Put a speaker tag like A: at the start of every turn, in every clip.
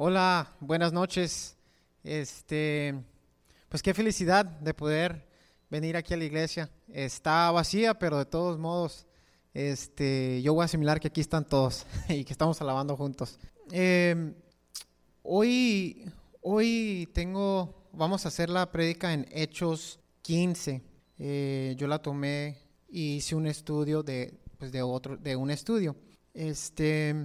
A: Hola, buenas noches. Este, pues qué felicidad de poder venir aquí a la iglesia. Está vacía, pero de todos modos, este, yo voy a asimilar que aquí están todos y que estamos alabando juntos. Em, hoy, hoy tengo, vamos a hacer la prédica en Hechos 15. Eh, yo la tomé y hice un estudio de, pues de otro, de un estudio. Este,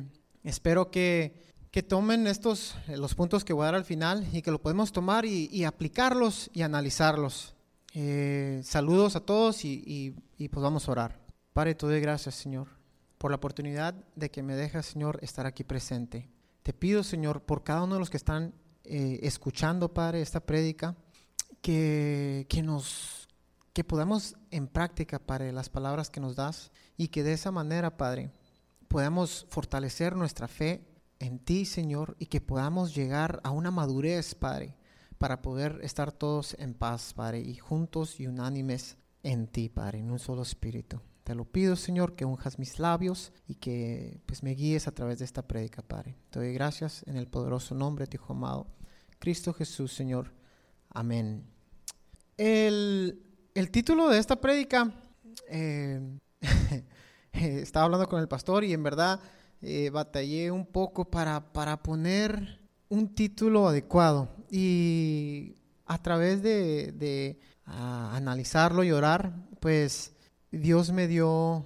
A: espero que que tomen estos, eh, los puntos que voy a dar al final y que lo podemos tomar y, aplicarlos y analizarlos. Eh, saludos a todos y, pues vamos a orar. Padre, te doy gracias, Señor, por la oportunidad de que me dejas, Señor, estar aquí presente. Te pido, Señor, por cada uno de los que están eh, escuchando, Padre, esta prédica, que, que que podamos en práctica, Padre, las palabras que nos das y que de esa manera, Padre, podamos fortalecer nuestra fe en ti, Señor, y que podamos llegar a una madurez, Padre, para poder estar todos en paz, Padre, y juntos y unánimes en ti, Padre, en un solo espíritu. Te lo pido, Señor, que unjas mis labios y que pues me guíes a través de esta prédica, Padre. Te doy gracias en el poderoso nombre de tu Hijo amado, Cristo Jesús, Señor. Amén. El, título de esta prédica, eh, estaba hablando con el pastor y en verdad eh, batallé un poco para, para poner un título adecuado y a través de, de analizarlo y orar, pues Dios me dio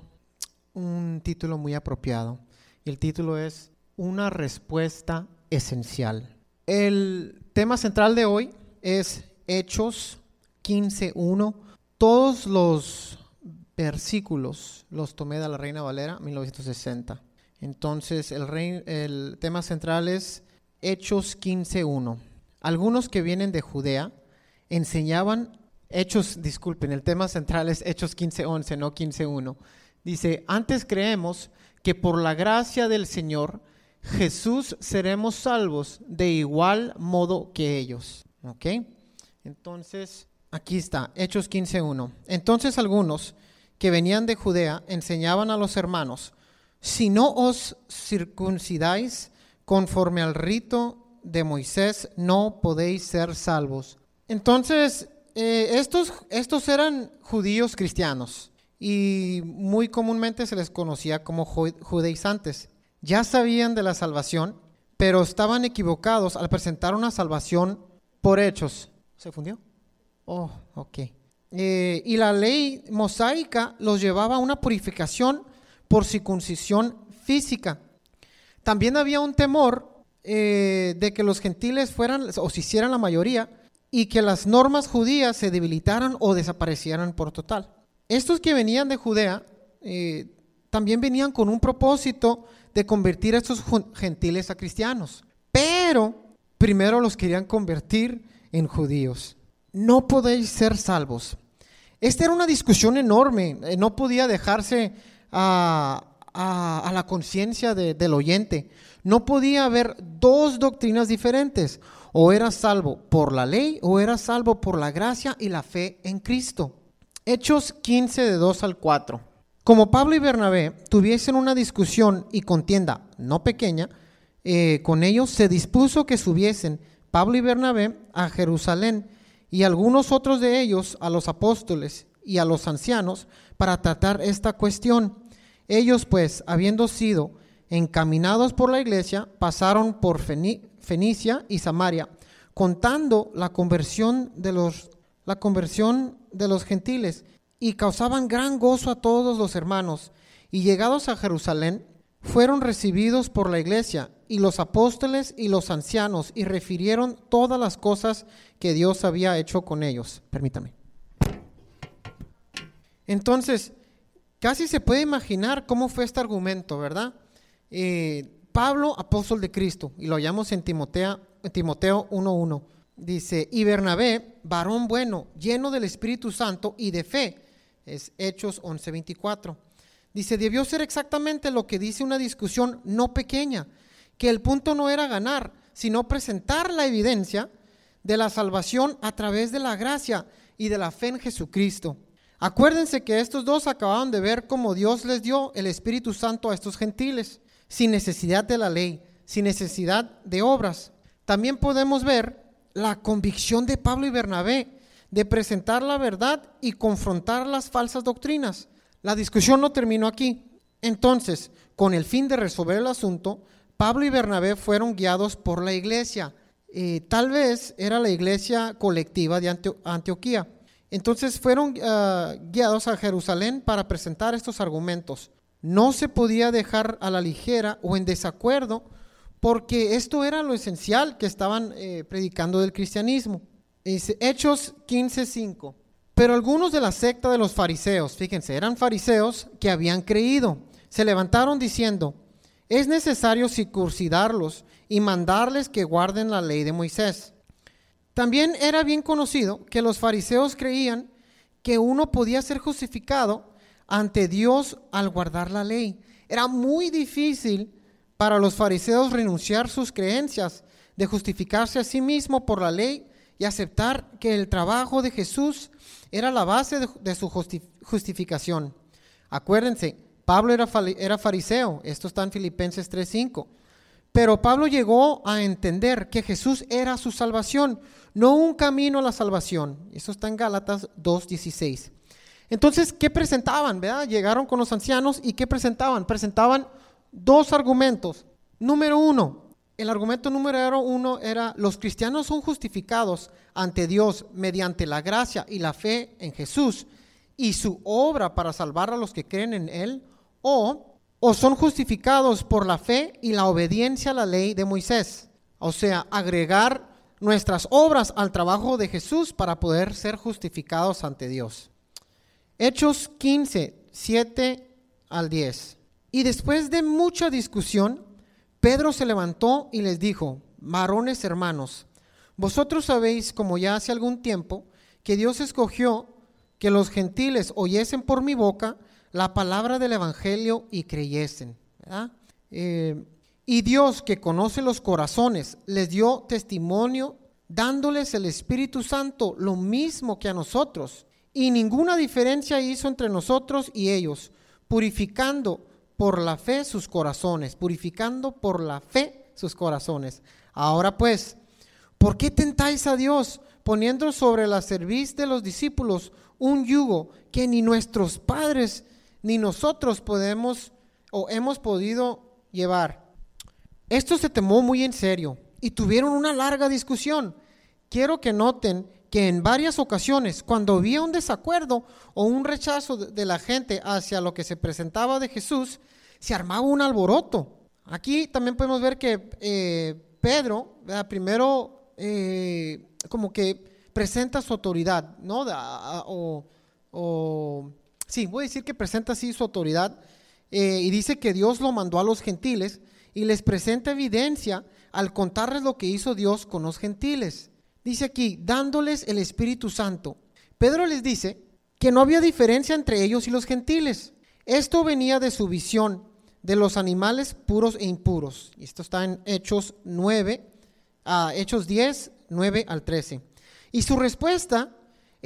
A: un título muy apropiado. Y el título es Una respuesta esencial. El tema central de hoy es Hechos 15.1. Todos los versículos los tomé de la Reina Valera 1960. Entonces, el, tema central es Hechos 15.1. Algunos que vienen de Judea enseñaban, Hechos, disculpen, el tema central es Hechos 15.11, no 15.1. Dice, antes creemos que por la gracia del Señor Jesús seremos salvos de igual modo que ellos. ¿Ok? Entonces, aquí está, Hechos 15.1. Entonces algunos que venían de Judea enseñaban a los hermanos, si no os circuncidáis conforme al rito de Moisés, no podéis ser salvos. Entonces, eh, estos, estos eran judíos cristianos y muy comúnmente se les conocía como judaizantes. Ya sabían de la salvación, pero estaban equivocados al presentar una salvación por hechos. ¿Se fundió? Oh, ok. Eh, y la ley mosaica los llevaba a una purificación por circuncisión física. También había un temor eh, de que los gentiles fueran o se hicieran la mayoría y que las normas judías se debilitaran o desaparecieran por total. Estos que venían de Judea eh, también venían con un propósito de convertir a estos gentiles a cristianos, pero primero los querían convertir en judíos. No podéis ser salvos. Esta era una discusión enorme, eh, no podía dejarse a, la conciencia del oyente. No podía haber dos doctrinas diferentes. O era salvo por la ley o era salvo por la gracia y la fe en Cristo. Hechos 15 de 2 al 4. Como Pablo y Bernabé tuviesen una discusión y contienda no pequeña, eh, con ellos se dispuso que subiesen Pablo y Bernabé a Jerusalén y algunos otros de ellos a los apóstoles y a los ancianos para tratar esta cuestión. Ellos pues, habiendo sido encaminados por la iglesia, pasaron por Fenicia y Samaria, contando la conversión de los la conversión de los gentiles y causaban gran gozo a todos los hermanos. Y llegados a Jerusalén, fueron recibidos por la iglesia y los apóstoles y los ancianos y refirieron todas las cosas que Dios había hecho con ellos. Permítame. Entonces, casi se puede imaginar cómo fue este argumento, ¿verdad? Eh, Pablo, apóstol de Cristo, y lo hallamos en Timoteo, Timoteo 1.1, dice, y Bernabé, varón bueno, lleno del Espíritu Santo y de fe, es Hechos 11.24. Dice, debió ser exactamente lo que dice una discusión no pequeña, que el punto no era ganar, sino presentar la evidencia de la salvación a través de la gracia y de la fe en Jesucristo. Acuérdense que estos dos acababan de ver cómo Dios les dio el Espíritu Santo a estos gentiles, sin necesidad de la ley, sin necesidad de obras. también podemos ver la convicción de Pablo y Bernabé de presentar la verdad y confrontar las falsas doctrinas. La discusión no terminó aquí. Entonces, con el fin de resolver el asunto, Pablo y Bernabé fueron guiados por la iglesia. Eh, tal vez era la iglesia colectiva de Antioquía. Entonces fueron ah, guiados a Jerusalén para presentar estos argumentos. No se podía dejar a la ligera o en desacuerdo porque esto era lo esencial que estaban eh, predicando del cristianismo. Dice Hechos 15:5. Pero algunos de la secta de los fariseos, fíjense, eran fariseos que habían creído, se levantaron diciendo, es necesario circuncidarlos y mandarles que guarden la ley de Moisés. También era bien conocido que los fariseos creían que uno podía ser justificado ante Dios al guardar la ley. Era muy difícil para los fariseos renunciar sus creencias de justificarse a sí mismo por la ley y aceptar que el trabajo de Jesús era la base de, su justificación. Acuérdense, Pablo era, era fariseo, esto está en Filipenses 3:5. Pero Pablo llegó a entender que Jesús era su salvación, no un camino a la salvación. Eso está en Gálatas 2:16. Entonces, ¿qué presentaban? ¿verdad? Llegaron con los ancianos y ¿qué presentaban? Presentaban dos argumentos. Número uno, el argumento número uno era, los cristianos son justificados ante Dios mediante la gracia y la fe en Jesús y su obra para salvar a los que creen en Él, o, o son justificados por la fe y la obediencia a la ley de Moisés. O sea, agregar nuestras obras al trabajo de Jesús para poder ser justificados ante Dios. Hechos 15, 7 al 10. Y después de mucha discusión, Pedro se levantó y les dijo, varones hermanos, vosotros sabéis, como ya hace algún tiempo, que Dios escogió que los gentiles oyesen por mi boca la palabra del Evangelio y creyesen. Eh, y Dios, que conoce los corazones, les dio testimonio dándoles el Espíritu Santo, lo mismo que a nosotros. Y ninguna diferencia hizo entre nosotros y ellos, purificando por la fe sus corazones, purificando por la fe sus corazones. Ahora pues, ¿por qué tentáis a Dios poniendo sobre la cerviz de los discípulos un yugo que ni nuestros padres ni nosotros podemos o hemos podido llevar? Esto se tomó muy en serio y tuvieron una larga discusión. Quiero que noten que en varias ocasiones, cuando había un desacuerdo o un rechazo de la gente hacia lo que se presentaba de Jesús, se armaba un alboroto. Aquí también podemos ver que eh, Pedro, primero eh, como que presenta su autoridad, ¿no? O, sí, voy a decir que presenta así su autoridad eh, y dice que Dios lo mandó a los gentiles y les presenta evidencia al contarles lo que hizo Dios con los gentiles. Dice aquí, dándoles el Espíritu Santo. Pedro les dice que no había diferencia entre ellos y los gentiles. Esto venía de su visión de los animales puros e impuros. Y esto está en Hechos 9, a Hechos 10, 9 al 13. Y su respuesta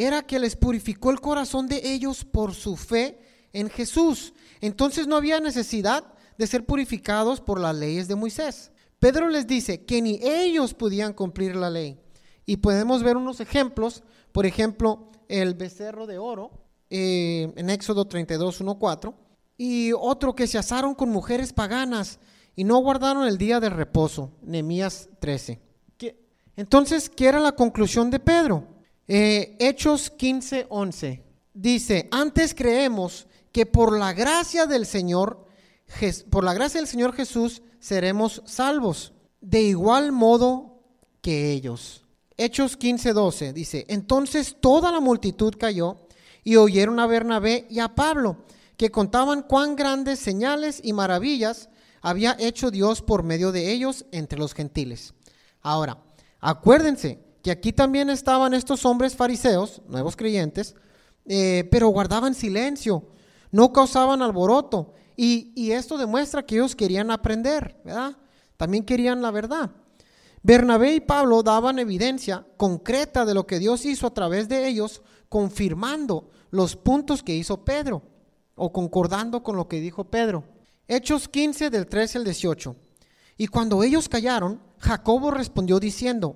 A: era que les purificó el corazón de ellos por su fe en Jesús. Entonces no había necesidad de ser purificados por las leyes de Moisés. Pedro les dice que ni ellos podían cumplir la ley, y podemos ver unos ejemplos, por ejemplo, el becerro de oro eh, en Éxodo 32, 1, 4, y otro que se asaron con mujeres paganas y no guardaron el día de reposo, Nehemías 13. Entonces, ¿qué era la conclusión de Pedro? Eh, Hechos 15, 11. Dice, antes creemos que por la gracia del Señor, por la gracia del Señor Jesús, seremos salvos, de igual modo que ellos. Hechos 15:12 dice, entonces toda la multitud cayó y oyeron a Bernabé y a Pablo, que contaban cuán grandes señales y maravillas había hecho Dios por medio de ellos entre los gentiles. Ahora, acuérdense que aquí también estaban estos hombres fariseos, nuevos creyentes, eh, pero guardaban silencio, no causaban alboroto. Y, y esto demuestra que ellos querían aprender, ¿verdad? También querían la verdad. Bernabé y Pablo daban evidencia concreta de lo que Dios hizo a través de ellos, confirmando los puntos que hizo Pedro o concordando con lo que dijo Pedro. Hechos 15 del 13 al 18. Y cuando ellos callaron, Jacobo respondió diciendo,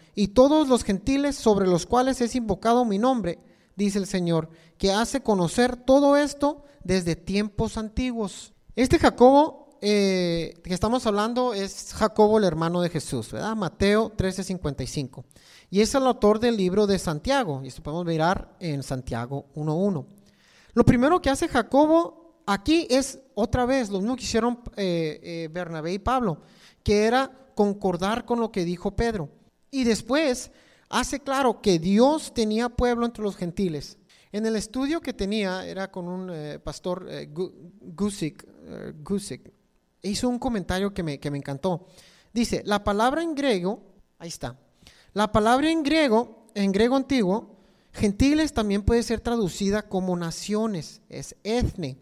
A: y todos los gentiles sobre los cuales es invocado mi nombre, dice el Señor, que hace conocer todo esto desde tiempos antiguos. Este Jacobo eh, que estamos hablando es Jacobo, el hermano de Jesús, ¿verdad? Mateo 13:55. Y es el autor del libro de Santiago, y esto podemos mirar en Santiago 1.1. Lo primero que hace Jacobo aquí es otra vez lo mismo que hicieron eh, eh, Bernabé y Pablo, que era concordar con lo que dijo Pedro. Y después hace claro que Dios tenía pueblo entre los gentiles. En el estudio que tenía, era con un eh, pastor Gusick, Gusick, hizo un comentario que me, que me encantó. Dice, la palabra en griego, ahí está, la palabra en griego, en griego antiguo, gentiles también puede ser traducida como naciones, es etne.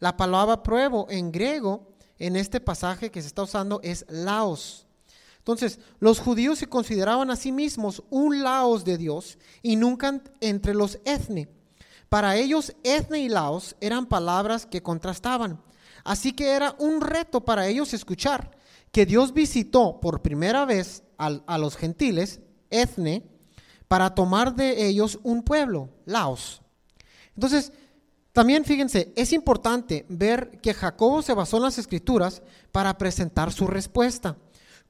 A: La palabra pruebo en griego, en este pasaje que se está usando, es laos. Entonces, los judíos se consideraban a sí mismos un laos de Dios y nunca entre los etne. Para ellos, etne y laos eran palabras que contrastaban. Así que era un reto para ellos escuchar que Dios visitó por primera vez a los gentiles, etne, para tomar de ellos un pueblo, Laos. Entonces, también fíjense, es importante ver que Jacobo se basó en las escrituras para presentar su respuesta,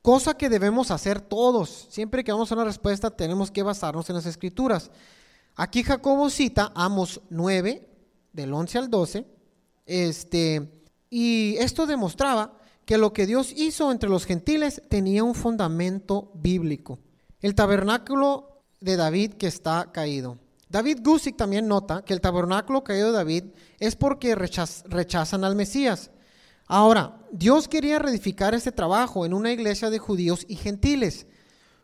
A: cosa que debemos hacer todos. Siempre que vamos a una respuesta tenemos que basarnos en las escrituras. Aquí Jacobo cita Amos 9, del 11 al 12, este, y esto demostraba que lo que Dios hizo entre los gentiles tenía un fundamento bíblico. El tabernáculo de David que está caído. David Gusick también nota que el tabernáculo caído de David es porque rechazan al Mesías. Ahora, Dios quería reedificar este trabajo en una iglesia de judíos y gentiles.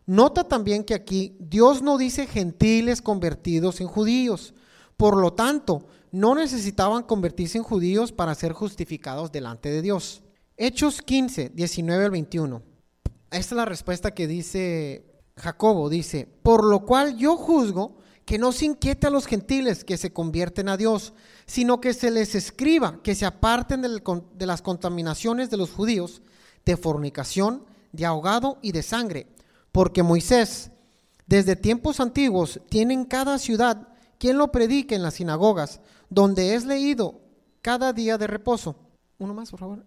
A: Nota también que aquí Dios no dice gentiles convertidos en judíos. Por lo tanto, no necesitaban convertirse en judíos para ser justificados delante de Dios. Hechos 15, 19 al 21. Esta es la respuesta que dice Jacobo. Dice, por lo cual yo juzgo que no se inquiete a los gentiles que se convierten a Dios, sino que se les escriba que se aparten de las contaminaciones de los judíos, de fornicación, de ahogado y de sangre. Porque Moisés, desde tiempos antiguos, tiene en cada ciudad quien lo predique en las sinagogas, donde es leído cada día de reposo. Uno más, por favor.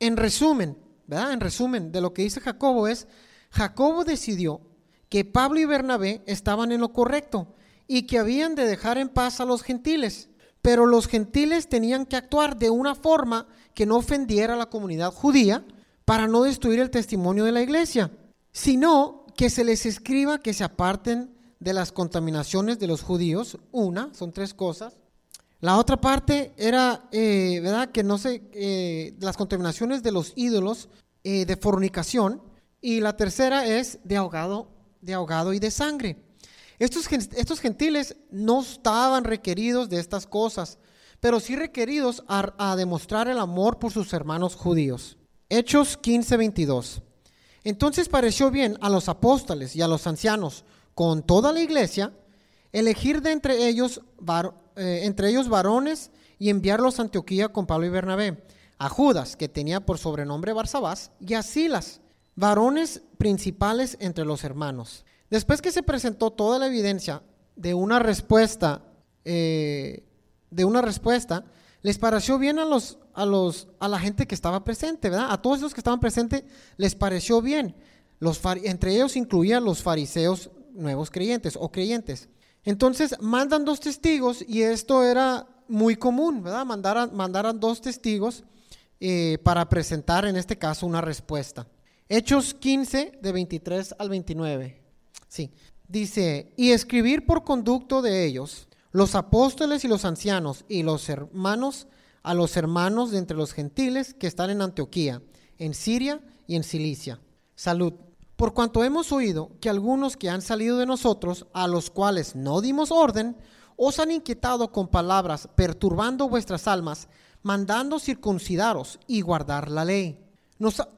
A: En resumen, ¿verdad? En resumen de lo que dice Jacobo es, Jacobo decidió que Pablo y Bernabé estaban en lo correcto y que habían de dejar en paz a los gentiles, pero los gentiles tenían que actuar de una forma que no ofendiera a la comunidad judía para no destruir el testimonio de la iglesia, sino que se les escriba que se aparten de las contaminaciones de los judíos, una, son tres cosas, la otra parte era, eh, ¿verdad? Que no sé, eh, las contaminaciones de los ídolos eh, de fornicación. Y la tercera es de ahogado, de ahogado y de sangre. Estos, gentiles no estaban requeridos de estas cosas, pero sí requeridos a, demostrar el amor por sus hermanos judíos. Hechos 15, 22. Entonces pareció bien a los apóstoles y a los ancianos, con toda la iglesia, elegir de entre ellos eh, entre ellos varones y enviarlos a Antioquía con Pablo y Bernabé, a Judas, que tenía por sobrenombre Barsabás, y a Silas, varones principales entre los hermanos. Después que se presentó toda la evidencia de una respuesta, eh, de una respuesta, les pareció bien a los, a los, a la gente que estaba presente, ¿verdad? A todos los que estaban presentes les pareció bien. Los, entre ellos incluían los fariseos nuevos creyentes o creyentes. Entonces mandan dos testigos y esto era muy común, ¿verdad? Mandaran, mandaran dos testigos eh, para presentar en este caso una respuesta. Hechos 15 de 23 al 29. Sí, dice, y escribir por conducto de ellos, los apóstoles y los ancianos y los hermanos, a los hermanos de entre los gentiles que están en Antioquía, en Siria y en Cilicia. Salud. por cuanto hemos oído que algunos que han salido de nosotros, a los cuales no dimos orden, os han inquietado con palabras, perturbando vuestras almas, mandando circuncidaros y guardar la ley. Nos ha,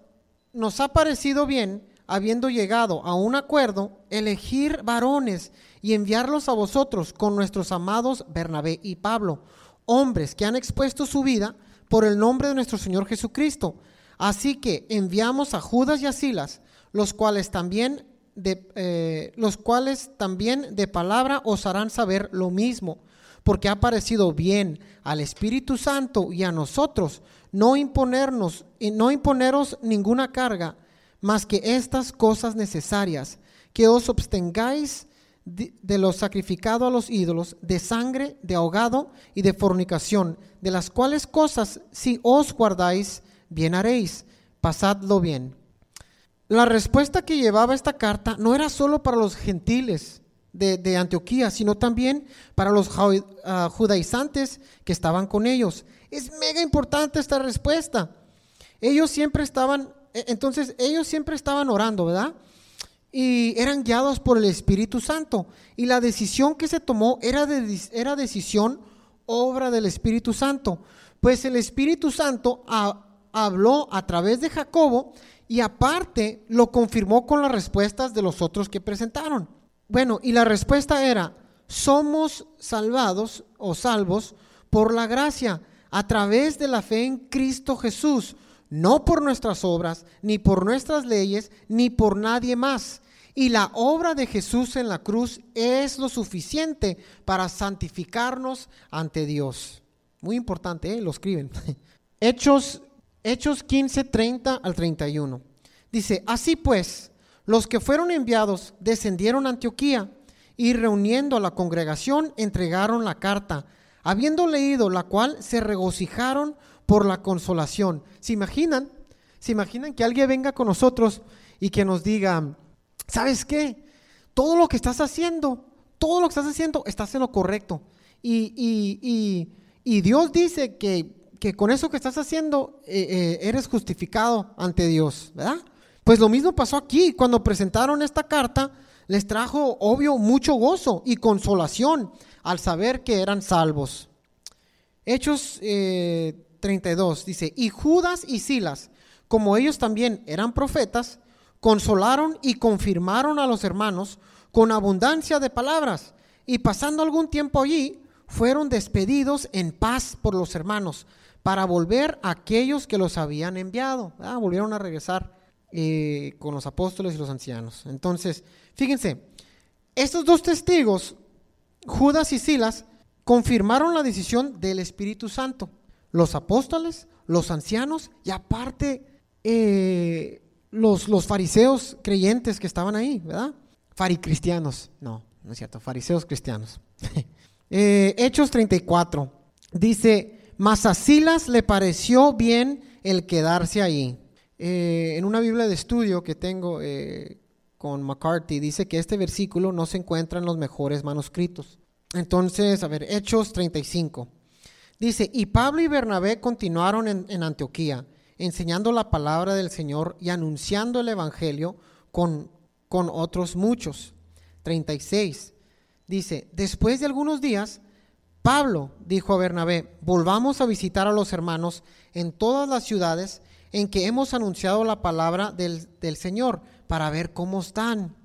A: nos ha parecido bien, habiendo llegado a un acuerdo, elegir varones y enviarlos a vosotros con nuestros amados Bernabé y Pablo, hombres que han expuesto su vida por el nombre de nuestro Señor Jesucristo. Así que enviamos a Judas y a Silas, los cuales también de, eh, los cuales también de palabra os harán saber lo mismo, porque ha parecido bien al Espíritu Santo y a nosotros no imponernos y no imponeros ninguna carga más que estas cosas necesarias, que os abstengáis de, lo sacrificado a los ídolos, de sangre, de ahogado y de fornicación, de las cuales cosas si os guardáis, bien haréis, pasadlo bien. La respuesta que llevaba esta carta no era solo para los gentiles de, de Antioquía, sino también para los uh, judaizantes que estaban con ellos. Es mega importante esta respuesta. Ellos siempre estaban, entonces ellos siempre estaban orando, ¿verdad? Y eran guiados por el Espíritu Santo. Y la decisión que se tomó era, de, era decisión, obra del Espíritu Santo. Pues el Espíritu Santo habló a través de Jacobo y aparte lo confirmó con las respuestas de los otros que presentaron. Bueno, y la respuesta era, somos salvados o salvos por la gracia, a través de la fe en Cristo Jesús, no por nuestras obras, ni por nuestras leyes, ni por nadie más. Y la obra de Jesús en la cruz es lo suficiente para santificarnos ante Dios. Muy importante, ¿eh? lo escriben. Hechos Hechos 15, 30 al 31. Dice, así pues, los que fueron enviados descendieron a Antioquía y reuniendo a la congregación entregaron la carta, habiendo leído la cual se regocijaron por la consolación. ¿Se imaginan? ¿Se imaginan que alguien venga con nosotros y que nos diga, ¿sabes qué? Todo lo que estás haciendo, todo lo que estás haciendo, estás en lo correcto. Y, y, y, y Dios dice que que con eso que estás haciendo eh, eh, eres justificado ante Dios, ¿verdad? Pues lo mismo pasó aquí, cuando presentaron esta carta, les trajo, obvio, mucho gozo y consolación al saber que eran salvos. Hechos 32 eh, dice, y Judas y Silas, como ellos también eran profetas, consolaron y confirmaron a los hermanos con abundancia de palabras, y pasando algún tiempo allí, fueron despedidos en paz por los hermanos, para volver a aquellos que los habían enviado. Ah, volvieron a regresar eh, con los apóstoles y los ancianos. Entonces, fíjense, estos dos testigos, Judas y Silas, confirmaron la decisión del Espíritu Santo. Los apóstoles, los ancianos y aparte eh, los, los fariseos creyentes que estaban ahí, ¿verdad? Faricristianos, no, no es cierto, fariseos cristianos. Eh, Hechos 34 dice, mas a Silas le pareció bien el quedarse ahí. Eh, en una Biblia de estudio que tengo con McCarthy dice que este versículo no se encuentra en los mejores manuscritos. Entonces, a ver, Hechos 35. Dice, y Pablo y Bernabé continuaron en, en Antioquía, enseñando la palabra del Señor y anunciando el Evangelio con, con otros muchos. 36. Dice, después de algunos días, Pablo dijo a Bernabé, volvamos a visitar a los hermanos en todas las ciudades en que hemos anunciado la palabra del, Señor para ver cómo están.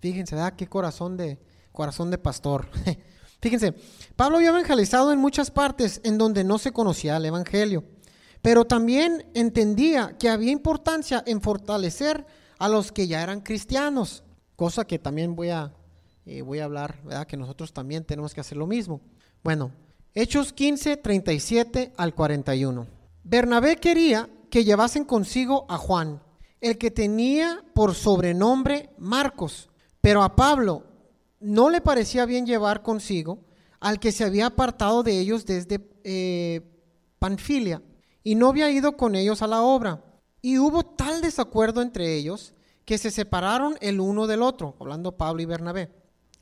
A: Fíjense, ¿verdad? Qué corazón de, corazón de pastor. Fíjense, Pablo había evangelizado en muchas partes en donde no se conocía el Evangelio, pero también entendía que había importancia en fortalecer a los que ya eran cristianos, cosa que también voy a, eh, voy a hablar, ¿verdad? que nosotros también tenemos que hacer lo mismo. Bueno, Hechos 15, 37 al 41. Bernabé quería que llevasen consigo a Juan, el que tenía por sobrenombre Marcos, pero a Pablo no le parecía bien llevar consigo al que se había apartado de ellos desde eh, Panfilia y no había ido con ellos a la obra. Y hubo tal desacuerdo entre ellos que se separaron el uno del otro, hablando Pablo y Bernabé.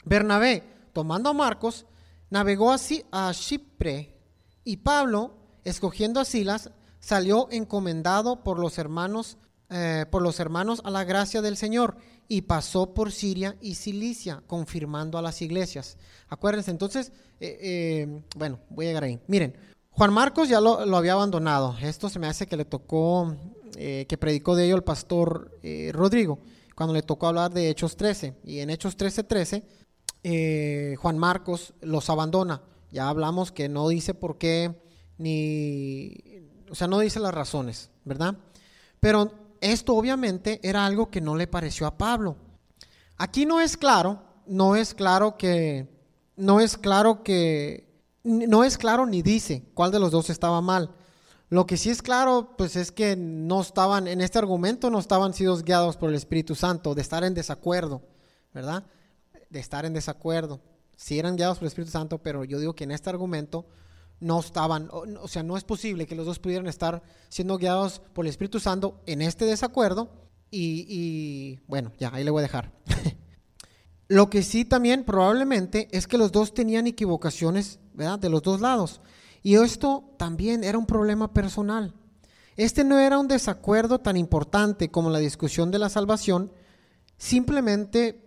A: Bernabé, tomando a Marcos, navegó así a Chipre y Pablo, escogiendo a Silas, salió encomendado por los hermanos, eh, por los hermanos a la gracia del Señor y pasó por Siria y Cilicia, confirmando a las iglesias. Acuérdense, entonces, eh, eh, bueno, voy a llegar ahí. Miren, Juan Marcos ya lo, había abandonado. Esto se me hace que le tocó, que predicó de ello el pastor Rodrigo, cuando le tocó hablar de Hechos 13. Y en Hechos 13, 13, Juan Marcos los abandona. Ya hablamos que no dice por qué, ni, o sea, no dice las razones, ¿verdad? Pero esto obviamente era algo que no le pareció a Pablo. Aquí no es claro, no es claro que, no es claro que, no es claro ni dice cuál de los dos estaba mal. Lo que sí es claro, pues es que no estaban, en este argumento no estaban sido guiados por el Espíritu Santo, de estar en desacuerdo, ¿verdad? De estar en desacuerdo. Sí eran guiados por el Espíritu Santo, pero yo digo que en este argumento no estaban, o, sea, no es posible que los dos pudieran estar siendo guiados por el Espíritu Santo en este desacuerdo y, bueno, ya, ahí le voy a dejar. Lo que sí también probablemente es que los dos tenían equivocaciones, ¿verdad? De los dos lados. Y esto también era un problema personal. Este no era un desacuerdo tan importante como la discusión de la salvación, simplemente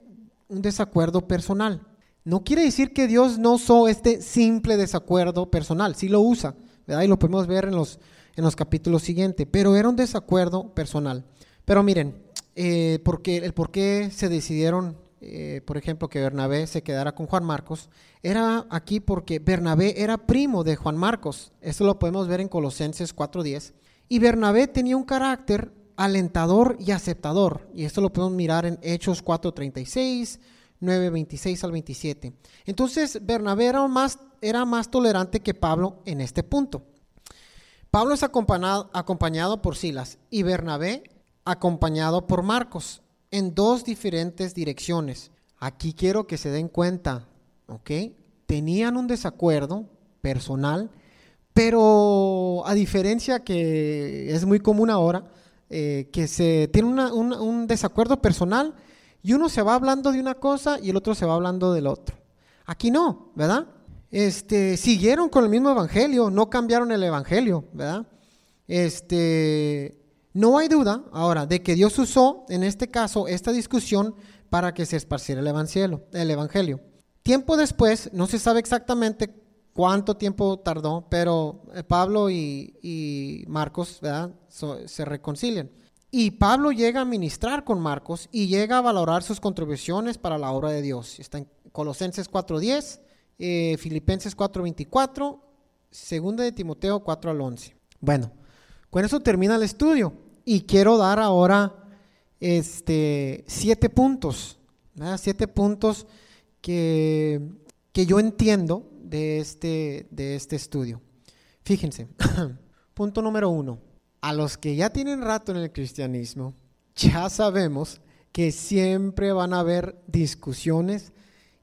A: un desacuerdo personal. No quiere decir que Dios no usó este simple desacuerdo personal, sí lo usa, ¿verdad? Y lo podemos ver en los, en los capítulos siguientes, pero era un desacuerdo personal. Pero miren, eh, porque, el por qué se decidieron, eh, por ejemplo, que Bernabé se quedara con Juan Marcos, era aquí porque Bernabé era primo de Juan Marcos. Esto lo podemos ver en Colosenses 4.10. Y Bernabé tenía un carácter alentador y aceptador. Y esto lo podemos mirar en Hechos 4.36, 9, 26 al 27. Entonces, Bernabé era más, era más tolerante que Pablo en este punto. Pablo es acompañado, acompañado por Silas y Bernabé acompañado por Marcos en dos diferentes direcciones. Aquí quiero que se den cuenta, ¿ok? Tenían un desacuerdo personal, pero a diferencia que es muy común ahora, eh, que se tiene un desacuerdo personal, y uno se va hablando de una cosa y el otro se va hablando del otro. Aquí no, ¿verdad? Este, siguieron con el mismo evangelio, no cambiaron el evangelio, ¿verdad? Este, no hay duda ahora de que Dios usó en este caso esta discusión para que se esparciera el evangelio, el evangelio. Tiempo después, no se sabe exactamente cuánto tiempo tardó, pero eh, Pablo y, Marcos ¿verdad? se reconcilian. Y Pablo llega a ministrar con Marcos y llega a valorar sus contribuciones para la obra de Dios. Está en Colosenses 4.10, eh, Filipenses 4.24, segunda de Timoteo 4 al 11. Bueno, con eso termina el estudio y quiero dar ahora este, siete puntos, siete puntos que, que yo entiendo de este, de este estudio. Fíjense, punto número uno a los que ya tienen rato en el cristianismo, ya sabemos que siempre van a haber discusiones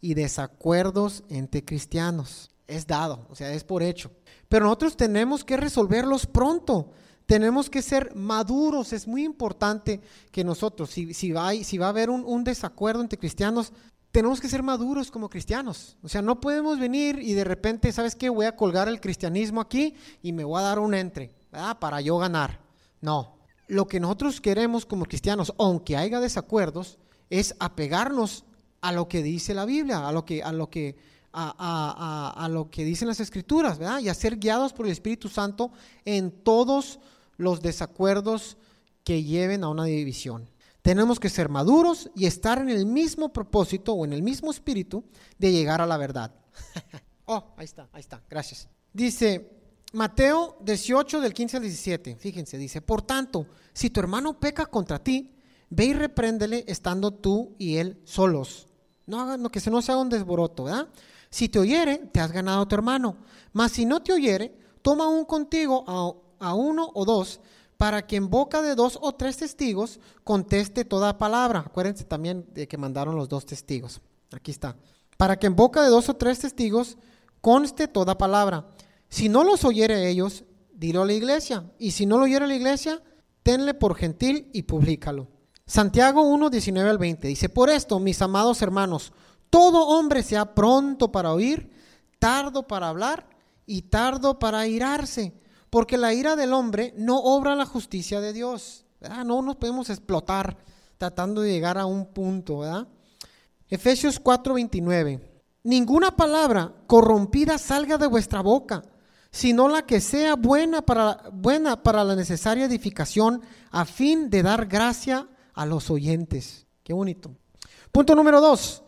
A: y desacuerdos entre cristianos. Es dado, o sea, es por hecho. Pero nosotros tenemos que resolverlos pronto. Tenemos que ser maduros. Es muy importante que nosotros, si, si, va, si va a haber un, un desacuerdo entre cristianos, tenemos que ser maduros como cristianos. O sea, no podemos venir y de repente, ¿sabes qué? Voy a colgar el cristianismo aquí y me voy a dar un entre para yo ganar. No, lo que nosotros queremos como cristianos, aunque haya desacuerdos, es apegarnos a lo que dice la Biblia, a lo que, a lo que, a, lo que dicen las escrituras, ¿verdad? Y a ser guiados por el Espíritu Santo en todos los desacuerdos que lleven a una división. Tenemos que ser maduros y estar en el mismo propósito o en el mismo espíritu de llegar a la verdad. oh, ahí está, ahí está, gracias. Dice, Mateo 18 del 15 al 17, fíjense, dice, por tanto, si tu hermano peca contra ti, ve y repréndele estando tú y él solos. No hagan lo que se no se haga un desboroto, ¿verdad? Si te oyere, te has ganado tu hermano. Mas si no te oyere, toma un contigo a uno o dos, para que en boca de dos o tres testigos conteste toda palabra. Acuérdense también de que mandaron los dos testigos. Aquí está. Para que en boca de dos o tres testigos conste toda palabra. Si no los oyere ellos, dilo a la iglesia. Y si no lo oyere la iglesia, tenle por gentil y públicalo. Santiago 1, 19 al 20 dice, por esto, mis amados hermanos, todo hombre sea pronto para oír, tardo para hablar y tardo para irarse, porque la ira del hombre no obra la justicia de Dios. No nos podemos explotar tratando de llegar a un punto, ¿verdad? Efesios 4:29. Ninguna palabra corrompida salga de vuestra boca, sino la que sea buena para, buena para la necesaria edificación a fin de dar gracia a los oyentes. Qué bonito. Punto número dos.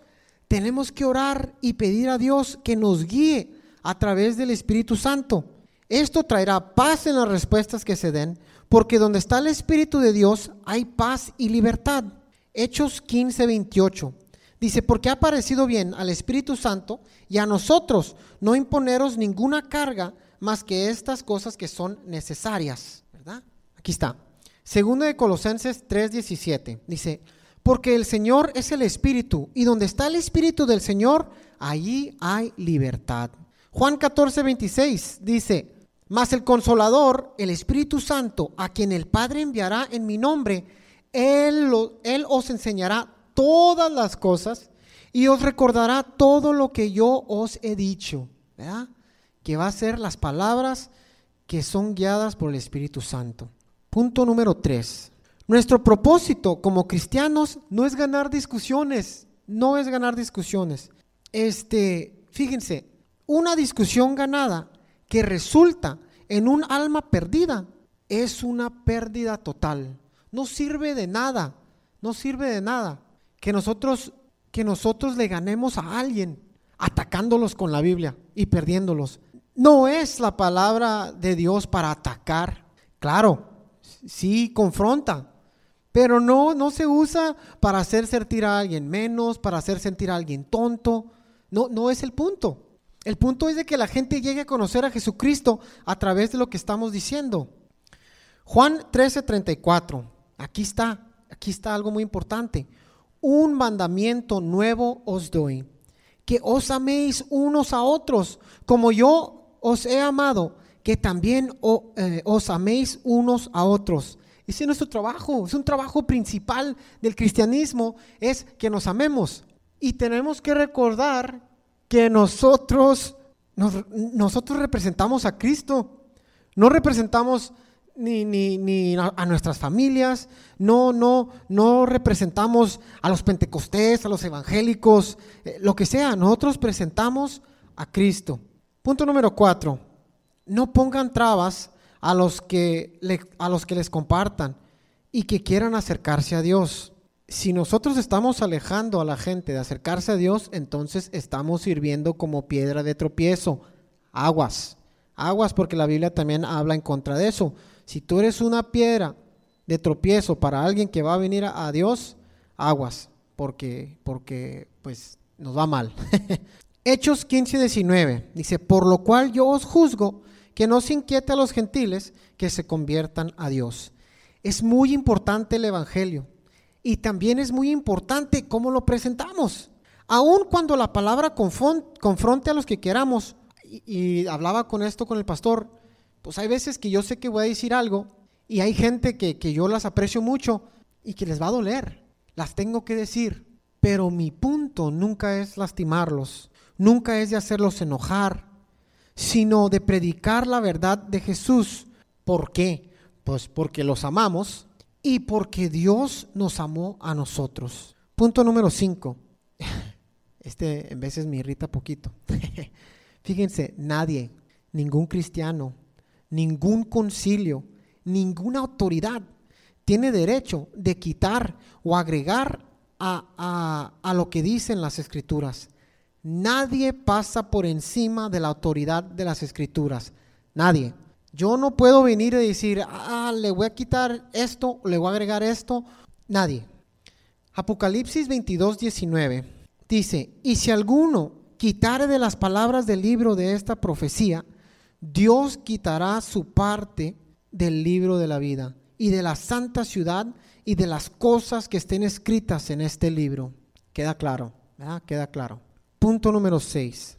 A: Tenemos que orar y pedir a Dios que nos guíe a través del Espíritu Santo. Esto traerá paz en las respuestas que se den, porque donde está el Espíritu de Dios hay paz y libertad. Hechos 15, 28. Dice, porque ha parecido bien al Espíritu Santo y a nosotros no imponeros ninguna carga más que estas cosas que son necesarias. ¿Verdad? Aquí está. Segundo de Colosenses 3:17. Dice, porque el Señor es el Espíritu y donde está el Espíritu del Señor, allí hay libertad. Juan 14:26 dice, mas el consolador, el Espíritu Santo, a quien el Padre enviará en mi nombre, él, él os enseñará todas las cosas y os recordará todo lo que yo os he dicho. ¿verdad? Que va a ser las palabras que son guiadas por el Espíritu Santo. Punto número tres. Nuestro propósito como cristianos no es ganar discusiones, no es ganar discusiones. Este, fíjense, una discusión ganada que resulta en un alma perdida es una pérdida total. No sirve de nada, no sirve de nada que nosotros que nosotros le ganemos a alguien atacándolos con la Biblia y perdiéndolos. No es la palabra de Dios para atacar. Claro, sí confronta, pero no no se usa para hacer sentir a alguien menos, para hacer sentir a alguien tonto. No no es el punto. El punto es de que la gente llegue a conocer a Jesucristo a través de lo que estamos diciendo. Juan 13:34. Aquí está, aquí está algo muy importante un mandamiento nuevo os doy, que os améis unos a otros, como yo os he amado, que también eh, os améis unos a otros. Ese es nuestro trabajo, es un trabajo principal del cristianismo, es que nos amemos. Y tenemos que recordar que nosotros, nosotros representamos a Cristo, no representamos ni, ni, ni a nuestras familias, no, no, no representamos a los pentecostés, a los evangélicos, eh, lo que sea, nosotros presentamos a Cristo. Punto número cuatro, no pongan trabas a los que, a los que les compartan y que quieran acercarse a Dios. Si nosotros estamos alejando a la gente de acercarse a Dios, entonces estamos sirviendo como piedra de tropiezo. Aguas, aguas porque la Biblia también habla en contra de eso. Si tú eres una piedra de tropiezo para alguien que va a venir a, Dios, aguas, porque, porque pues nos va mal. Hechos 15, 19 dice, por lo cual yo os juzgo que no se inquiete a los gentiles que se conviertan a Dios. Es muy importante el Evangelio y también es muy importante cómo lo presentamos. Aun cuando la palabra confronte a los que queramos, y hablaba con esto con el pastor, pues hay veces que yo sé que voy a decir algo y hay gente que, yo las aprecio mucho y que les va a doler. Las tengo que decir. Pero mi punto nunca es lastimarlos, nunca es de hacerlos enojar, sino de predicar la verdad de Jesús. ¿Por qué? Pues porque los amamos y porque Dios nos amó a nosotros. Punto número 5. Este en veces me irrita poquito. Fíjense, nadie, ningún cristiano, ningún concilio, ninguna autoridad tiene derecho de quitar o agregar a, lo que dicen las escrituras. Nadie pasa por encima de la autoridad de las escrituras. Nadie. Yo no puedo venir y decir, ah, le voy a quitar esto, le voy a agregar esto. Nadie. Apocalipsis 22, 19 dice, y si alguno quitare de las palabras del libro de esta profecía, Dios quitará su parte del libro de la vida y de la santa ciudad y de las cosas que estén escritas en este libro. Queda claro, ¿verdad? Queda claro. Punto número 6.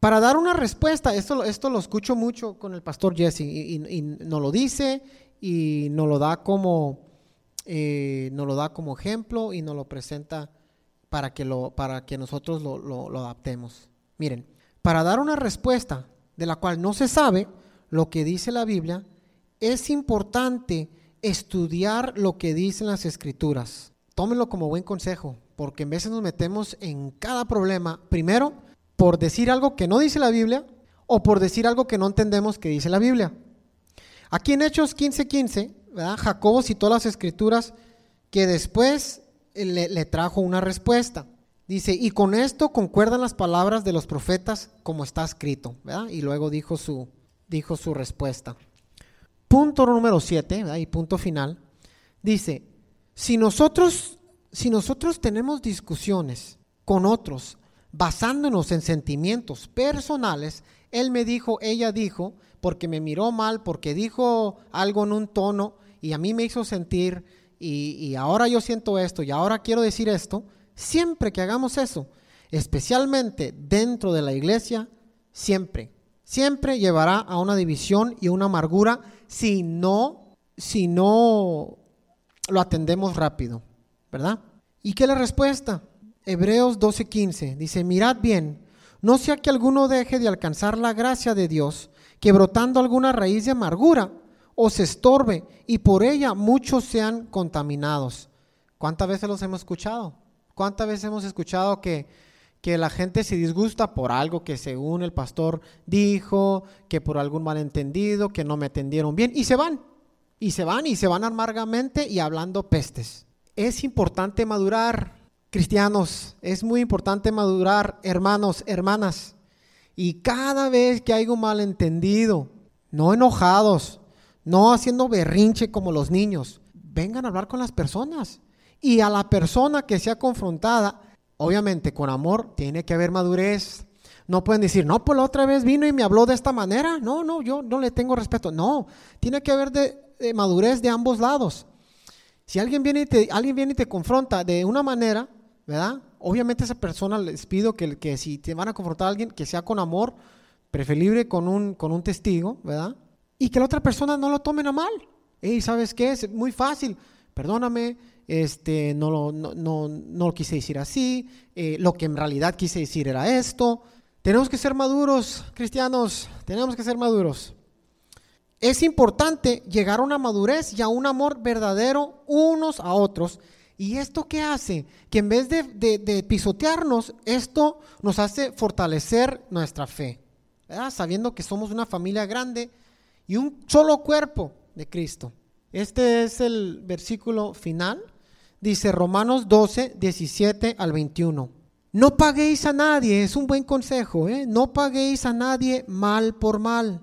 A: Para dar una respuesta, esto, esto lo escucho mucho con el pastor Jesse y, nos lo dice y nos lo da como, eh, lo da como ejemplo y nos lo presenta para que, lo, para que nosotros lo, lo adaptemos. Miren, para dar una respuesta de la cual no se sabe lo que dice la Biblia, es importante estudiar lo que dicen las escrituras. Tómenlo como buen consejo, porque en veces nos metemos en cada problema, primero, por decir algo que no dice la Biblia o por decir algo que no entendemos que dice la Biblia. Aquí en Hechos 15:15, Jacobo citó las escrituras que después le, trajo una respuesta. Dice, y con esto concuerdan las palabras de los profetas como está escrito. Y luego dijo su, dijo su respuesta. Punto número 7, y punto final. Dice, si nosotros, si nosotros tenemos discusiones con otros basándonos en sentimientos personales, él me dijo, ella dijo, porque me miró mal, porque dijo algo en un tono y a mí me hizo sentir y, ahora yo siento esto y ahora quiero decir esto, siempre que hagamos eso, especialmente dentro de la iglesia, siempre, siempre llevará a una división y una amargura si no, si no lo atendemos rápido, ¿verdad? ¿Y qué es la respuesta? Hebreos 12:15 dice, mirad bien, no sea que alguno deje de alcanzar la gracia de Dios, que brotando alguna raíz de amargura os estorbe y por ella muchos sean contaminados. ¿Cuántas veces los hemos escuchado? ¿Cuántas veces hemos escuchado que, que la gente se disgusta por algo que según el pastor dijo, que por algún malentendido, que no me atendieron bien, y se van, y se van, y se van amargamente y hablando pestes. Es importante madurar, cristianos, es muy importante madurar, hermanos, hermanas, y cada vez que hay un malentendido, no enojados, no haciendo berrinche como los niños, vengan a hablar con las personas. Y a la persona que sea confrontada, obviamente con amor, tiene que haber madurez. No pueden decir, no, pues la otra vez vino y me habló de esta manera. No, no, yo no le tengo respeto. No, tiene que haber de, madurez de ambos lados. Si alguien viene, y te, alguien viene y te confronta de una manera, ¿verdad? Obviamente esa persona les pido que, que si te van a confrontar a alguien, que sea con amor, preferible con un, con un testigo, ¿verdad? Y que la otra persona no lo tomen a mal. Y ¿sabes qué? Es muy fácil. Perdóname, este, no, lo, no, no, no lo quise decir así, eh, lo que en realidad quise decir era esto. Tenemos que ser maduros, cristianos, tenemos que ser maduros. Es importante llegar a una madurez y a un amor verdadero unos a otros. ¿Y esto qué hace? Que en vez de, pisotearnos, esto nos hace fortalecer nuestra fe. Sabiendo que somos una familia grande y un solo cuerpo de Cristo. Este es el versículo final Dice Romanos 12, 17 al 21. No paguéis a nadie, es un buen consejo, ¿eh? no paguéis a nadie mal por mal.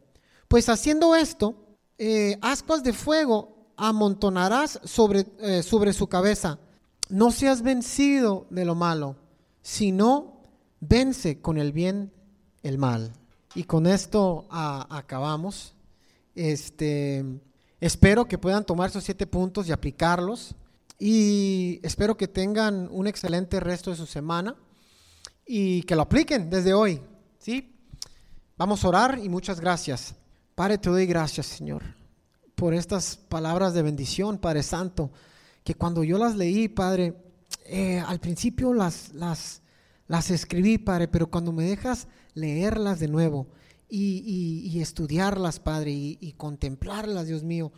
A: Pues haciendo esto, eh, ascuas de fuego amontonarás sobre, eh, sobre su cabeza. No seas vencido de lo malo, sino vence con el bien el mal. Y con esto acabamos. Este, espero que puedan tomar esos siete puntos y aplicarlos. Y espero que tengan un excelente resto de su semana y que lo apliquen desde hoy. ¿sí? Vamos a orar y muchas gracias. Padre, te doy gracias, Señor, por estas palabras de bendición, Padre Santo, que cuando yo las leí, Padre, eh, al principio las, las, las escribí, Padre, pero cuando me dejas leerlas de nuevo y, estudiarlas, Padre, y, y contemplarlas, Dios mío,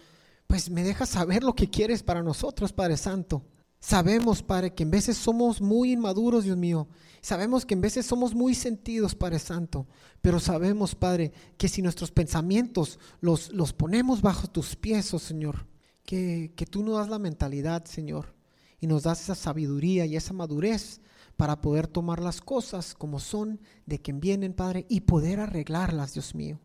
A: pues me dejas saber lo que quieres para nosotros, Padre Santo. Sabemos, Padre, que en veces somos muy inmaduros, Dios mío. Sabemos que en veces somos muy sentidos, Padre Santo. Pero sabemos, Padre, que si nuestros pensamientos los, los ponemos bajo tus pies, oh Señor, que, que tú nos das la mentalidad, Señor, y nos das esa sabiduría y esa madurez para poder tomar las cosas como son, de quien vienen, Padre, y poder arreglarlas, Dios mío.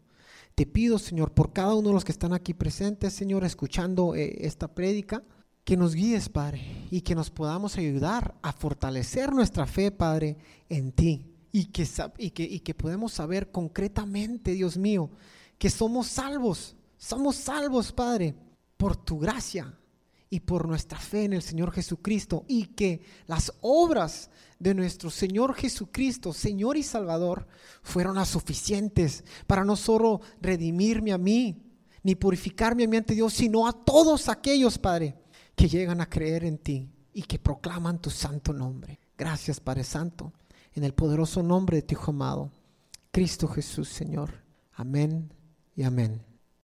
A: Te pido, Señor, por cada uno de los que están aquí presentes, Señor, escuchando eh, esta prédica, que nos guíes, Padre, y que nos podamos ayudar a fortalecer nuestra fe, Padre, en ti. Y que, y que, y que podemos saber concretamente, Dios mío, que somos salvos, somos salvos, Padre, por tu gracia. y por nuestra fe en el Señor Jesucristo y que las obras de nuestro Señor Jesucristo, Señor y Salvador, fueron las suficientes para no solo redimirme a mí, ni purificarme a mí ante Dios, sino a todos aquellos, Padre, que llegan a creer en ti y que proclaman tu santo nombre. Gracias, Padre Santo, en el poderoso nombre de tu Hijo amado, Cristo Jesús, Señor. Amén y amén.